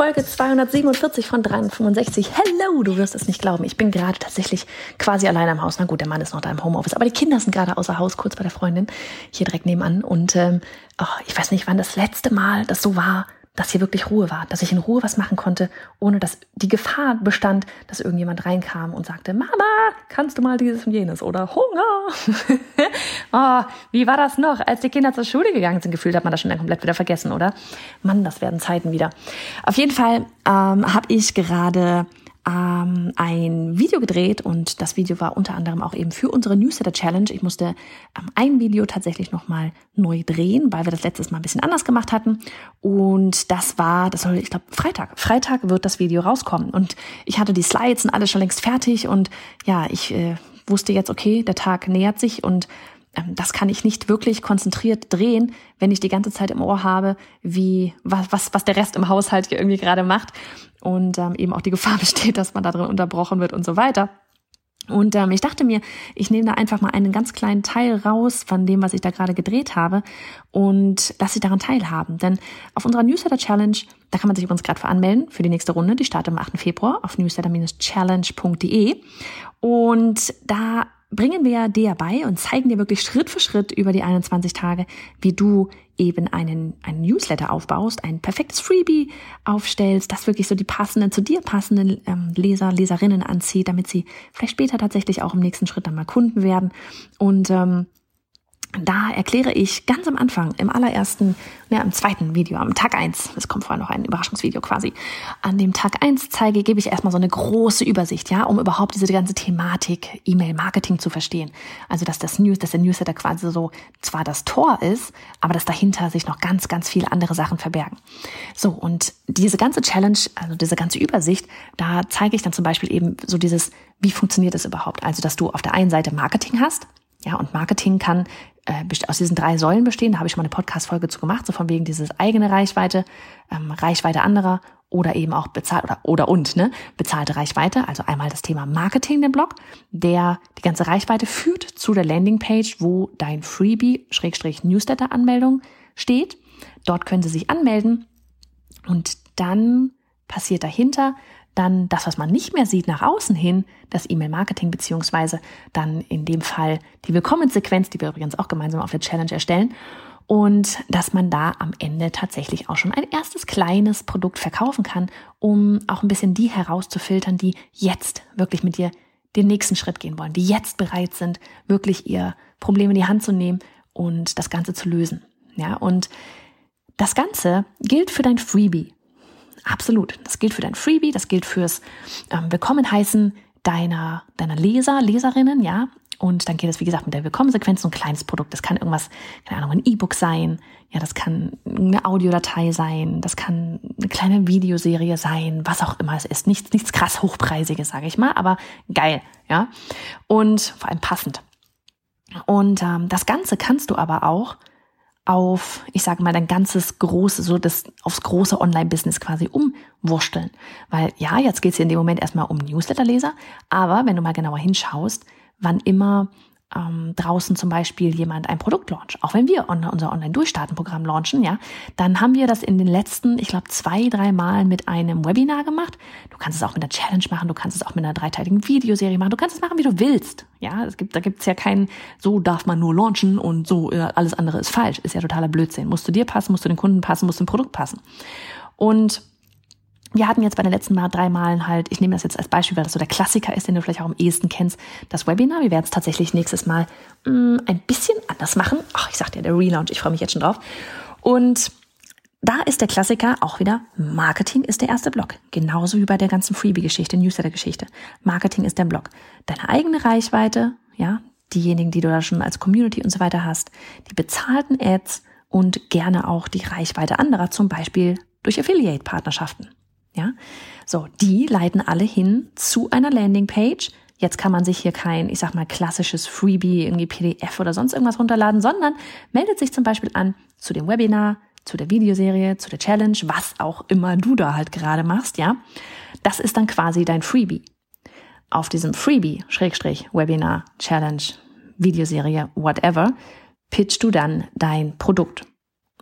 Folge 247 von 365. Hello, du wirst es nicht glauben. Ich bin gerade tatsächlich quasi allein am Haus. Na gut, der Mann ist noch da im Homeoffice, aber die Kinder sind gerade außer Haus, kurz bei der Freundin, hier direkt nebenan. Und ähm, oh, ich weiß nicht, wann das letzte Mal das so war, dass hier wirklich Ruhe war, dass ich in Ruhe was machen konnte, ohne dass die Gefahr bestand, dass irgendjemand reinkam und sagte, Mama, kannst du mal dieses und jenes oder Hunger. oh, wie war das noch? Als die Kinder zur Schule gegangen sind, gefühlt hat man das schon komplett wieder vergessen, oder? Mann, das werden Zeiten wieder. Auf jeden Fall ähm, habe ich gerade ähm, ein Video gedreht und das Video war unter anderem auch eben für unsere Newsletter Challenge. Ich musste ähm, ein Video tatsächlich nochmal neu drehen, weil wir das letztes Mal ein bisschen anders gemacht hatten. Und das war, das soll, ich glaube, Freitag. Freitag wird das Video rauskommen. Und ich hatte die Slides und alles schon längst fertig und ja, ich äh, wusste jetzt, okay, der Tag nähert sich und das kann ich nicht wirklich konzentriert drehen, wenn ich die ganze Zeit im Ohr habe, wie was, was, was der Rest im Haushalt hier irgendwie gerade macht und ähm, eben auch die Gefahr besteht, dass man da drin unterbrochen wird und so weiter. Und ähm, ich dachte mir, ich nehme da einfach mal einen ganz kleinen Teil raus von dem, was ich da gerade gedreht habe und lasse sie daran teilhaben. Denn auf unserer Newsletter Challenge, da kann man sich übrigens gerade für anmelden für die nächste Runde, die startet am 8. Februar auf newsletter-challenge.de. Und da bringen wir dir bei und zeigen dir wirklich Schritt für Schritt über die 21 Tage, wie du eben einen, einen Newsletter aufbaust, ein perfektes Freebie aufstellst, das wirklich so die passenden, zu dir passenden ähm, Leser, Leserinnen anzieht, damit sie vielleicht später tatsächlich auch im nächsten Schritt dann mal Kunden werden. Und ähm, da erkläre ich ganz am Anfang, im allerersten, ja, im zweiten Video, am Tag eins, es kommt vorher noch ein Überraschungsvideo quasi, an dem Tag eins zeige, gebe ich erstmal so eine große Übersicht, ja, um überhaupt diese ganze Thematik E-Mail-Marketing zu verstehen. Also, dass das News, dass der Newsletter quasi so zwar das Tor ist, aber dass dahinter sich noch ganz, ganz viele andere Sachen verbergen. So, und diese ganze Challenge, also diese ganze Übersicht, da zeige ich dann zum Beispiel eben so dieses, wie funktioniert es überhaupt? Also, dass du auf der einen Seite Marketing hast, ja, und Marketing kann aus diesen drei Säulen bestehen. Da habe ich schon mal eine Podcast-Folge zu gemacht, so von wegen dieses eigene Reichweite, ähm, Reichweite anderer oder eben auch bezahlt oder, oder und, ne, bezahlte Reichweite. Also einmal das Thema Marketing, den Blog, der die ganze Reichweite führt zu der Landingpage, wo dein Freebie, Schrägstrich Newsletter-Anmeldung steht. Dort können Sie sich anmelden und dann passiert dahinter dann das, was man nicht mehr sieht nach außen hin, das E-Mail-Marketing beziehungsweise dann in dem Fall die Willkommenssequenz, die wir übrigens auch gemeinsam auf der Challenge erstellen. Und dass man da am Ende tatsächlich auch schon ein erstes kleines Produkt verkaufen kann, um auch ein bisschen die herauszufiltern, die jetzt wirklich mit dir den nächsten Schritt gehen wollen, die jetzt bereit sind, wirklich ihr Problem in die Hand zu nehmen und das Ganze zu lösen. Ja, und das Ganze gilt für dein Freebie. Absolut. Das gilt für dein Freebie, das gilt fürs ähm, Willkommen heißen deiner, deiner Leser, Leserinnen, ja. Und dann geht es, wie gesagt, mit der Willkommensequenz so ein kleines Produkt. Das kann irgendwas, keine Ahnung, ein E-Book sein. Ja, das kann eine Audiodatei sein. Das kann eine kleine Videoserie sein. Was auch immer es ist. Nichts, nichts krass Hochpreisiges, sage ich mal. Aber geil, ja. Und vor allem passend. Und ähm, das Ganze kannst du aber auch auf, ich sage mal, dein ganzes große, so das aufs große Online-Business quasi umwursteln. Weil ja, jetzt geht es hier in dem Moment erstmal um Newsletterleser, aber wenn du mal genauer hinschaust, wann immer ähm, draußen zum Beispiel jemand ein Produkt launcht, auch wenn wir on unser Online-Durchstarten-Programm launchen, ja, dann haben wir das in den letzten, ich glaube, zwei, drei Mal mit einem Webinar gemacht. Du kannst es auch mit einer Challenge machen, du kannst es auch mit einer dreiteiligen Videoserie machen, du kannst es machen, wie du willst. Ja, es gibt, da gibt's ja keinen, so darf man nur launchen und so äh, alles andere ist falsch. Ist ja totaler Blödsinn. Musst du dir passen, musst du den Kunden passen, musst du dem Produkt passen. Und wir hatten jetzt bei den letzten Mal drei Malen halt, ich nehme das jetzt als Beispiel, weil das so der Klassiker ist, den du vielleicht auch am ehesten kennst, das Webinar. Wir werden es tatsächlich nächstes Mal mh, mm, ein bisschen anders machen. Ach, ich sagte ja, der Relaunch, ich freue mich jetzt schon drauf. Und da ist der Klassiker auch wieder, Marketing ist der erste Block. Genauso wie bei der ganzen Freebie-Geschichte, Newsletter-Geschichte. Marketing ist der Block. Deine eigene Reichweite, ja, diejenigen, die du da schon als Community und so weiter hast, die bezahlten Ads und gerne auch die Reichweite anderer, zum Beispiel durch Affiliate-Partnerschaften. Ja, so, die leiten alle hin zu einer Landingpage. Jetzt kann man sich hier kein, ich sag mal, klassisches Freebie, irgendwie PDF oder sonst irgendwas runterladen, sondern meldet sich zum Beispiel an zu dem Webinar, zu der Videoserie, zu der Challenge, was auch immer du da halt gerade machst, ja. Das ist dann quasi dein Freebie. Auf diesem Freebie, Schrägstrich, Webinar, Challenge, Videoserie, whatever, pitchst du dann dein Produkt.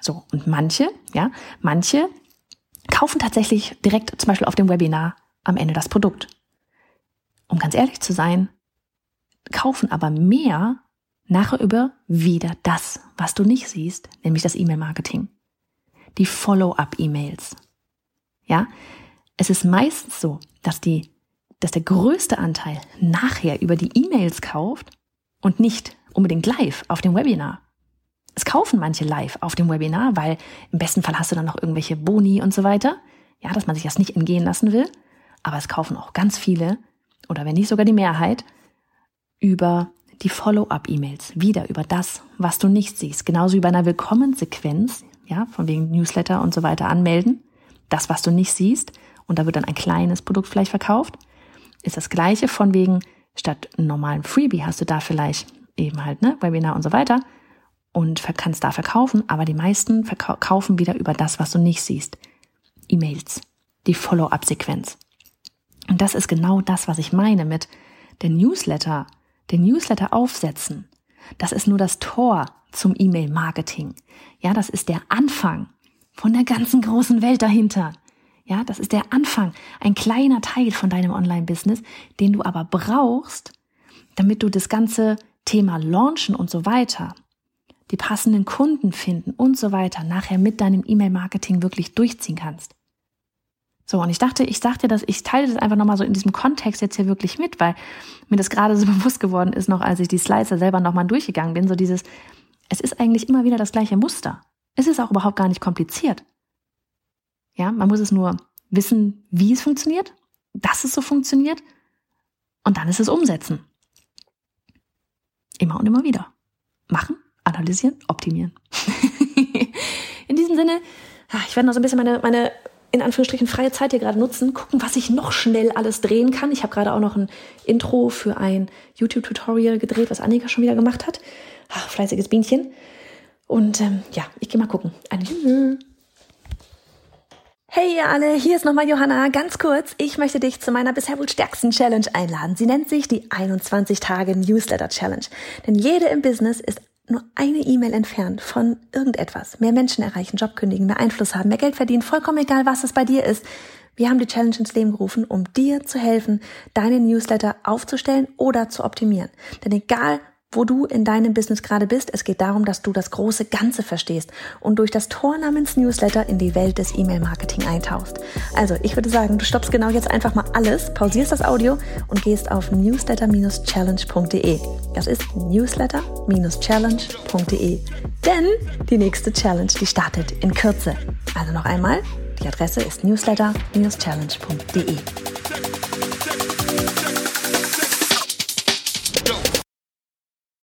So. Und manche, ja, manche kaufen tatsächlich direkt zum Beispiel auf dem Webinar am Ende das Produkt. Um ganz ehrlich zu sein, kaufen aber mehr nachher über wieder das, was du nicht siehst, nämlich das E-Mail-Marketing die Follow-up-E-Mails. Ja, es ist meistens so, dass die, dass der größte Anteil nachher über die E-Mails kauft und nicht unbedingt live auf dem Webinar. Es kaufen manche live auf dem Webinar, weil im besten Fall hast du dann noch irgendwelche Boni und so weiter. Ja, dass man sich das nicht entgehen lassen will. Aber es kaufen auch ganz viele, oder wenn nicht sogar die Mehrheit, über die Follow-up-E-Mails. Wieder über das, was du nicht siehst. Genauso wie bei einer Willkommensequenz ja, von wegen Newsletter und so weiter anmelden. Das, was du nicht siehst, und da wird dann ein kleines Produkt vielleicht verkauft, ist das gleiche von wegen, statt normalen Freebie hast du da vielleicht eben halt, ne, Webinar und so weiter und kannst da verkaufen, aber die meisten verkaufen wieder über das, was du nicht siehst. E-Mails, die Follow-up-Sequenz. Und das ist genau das, was ich meine mit der Newsletter, den Newsletter aufsetzen. Das ist nur das Tor zum E-Mail-Marketing. Ja, das ist der Anfang von der ganzen großen Welt dahinter. Ja, das ist der Anfang, ein kleiner Teil von deinem Online-Business, den du aber brauchst, damit du das ganze Thema launchen und so weiter, die passenden Kunden finden und so weiter, nachher mit deinem E-Mail-Marketing wirklich durchziehen kannst. So, und ich dachte, ich sagte das, ich teile das einfach nochmal so in diesem Kontext jetzt hier wirklich mit, weil mir das gerade so bewusst geworden ist, noch als ich die Slides selber nochmal durchgegangen bin, so dieses, es ist eigentlich immer wieder das gleiche Muster. Es ist auch überhaupt gar nicht kompliziert. Ja, man muss es nur wissen, wie es funktioniert, dass es so funktioniert und dann ist es umsetzen. Immer und immer wieder. Machen, analysieren, optimieren. In diesem Sinne, ich werde noch so ein bisschen meine, meine in Anführungsstrichen freie Zeit hier gerade nutzen, gucken, was ich noch schnell alles drehen kann. Ich habe gerade auch noch ein Intro für ein YouTube-Tutorial gedreht, was Annika schon wieder gemacht hat. Ach, fleißiges Bienchen. Und ähm, ja, ich gehe mal gucken. Hey ihr alle, hier ist nochmal Johanna. Ganz kurz, ich möchte dich zu meiner bisher wohl stärksten Challenge einladen. Sie nennt sich die 21 Tage Newsletter Challenge. Denn jede im Business ist nur eine E-Mail entfernt von irgendetwas. Mehr Menschen erreichen, Job kündigen, mehr Einfluss haben, mehr Geld verdienen, vollkommen egal, was es bei dir ist. Wir haben die Challenge ins Leben gerufen, um dir zu helfen, deine Newsletter aufzustellen oder zu optimieren. Denn egal, wo du in deinem Business gerade bist. Es geht darum, dass du das große Ganze verstehst und durch das Tor namens Newsletter in die Welt des E-Mail-Marketing eintauchst. Also, ich würde sagen, du stoppst genau jetzt einfach mal alles, pausierst das Audio und gehst auf newsletter-challenge.de. Das ist newsletter-challenge.de. Denn die nächste Challenge, die startet in Kürze. Also noch einmal, die Adresse ist newsletter-challenge.de.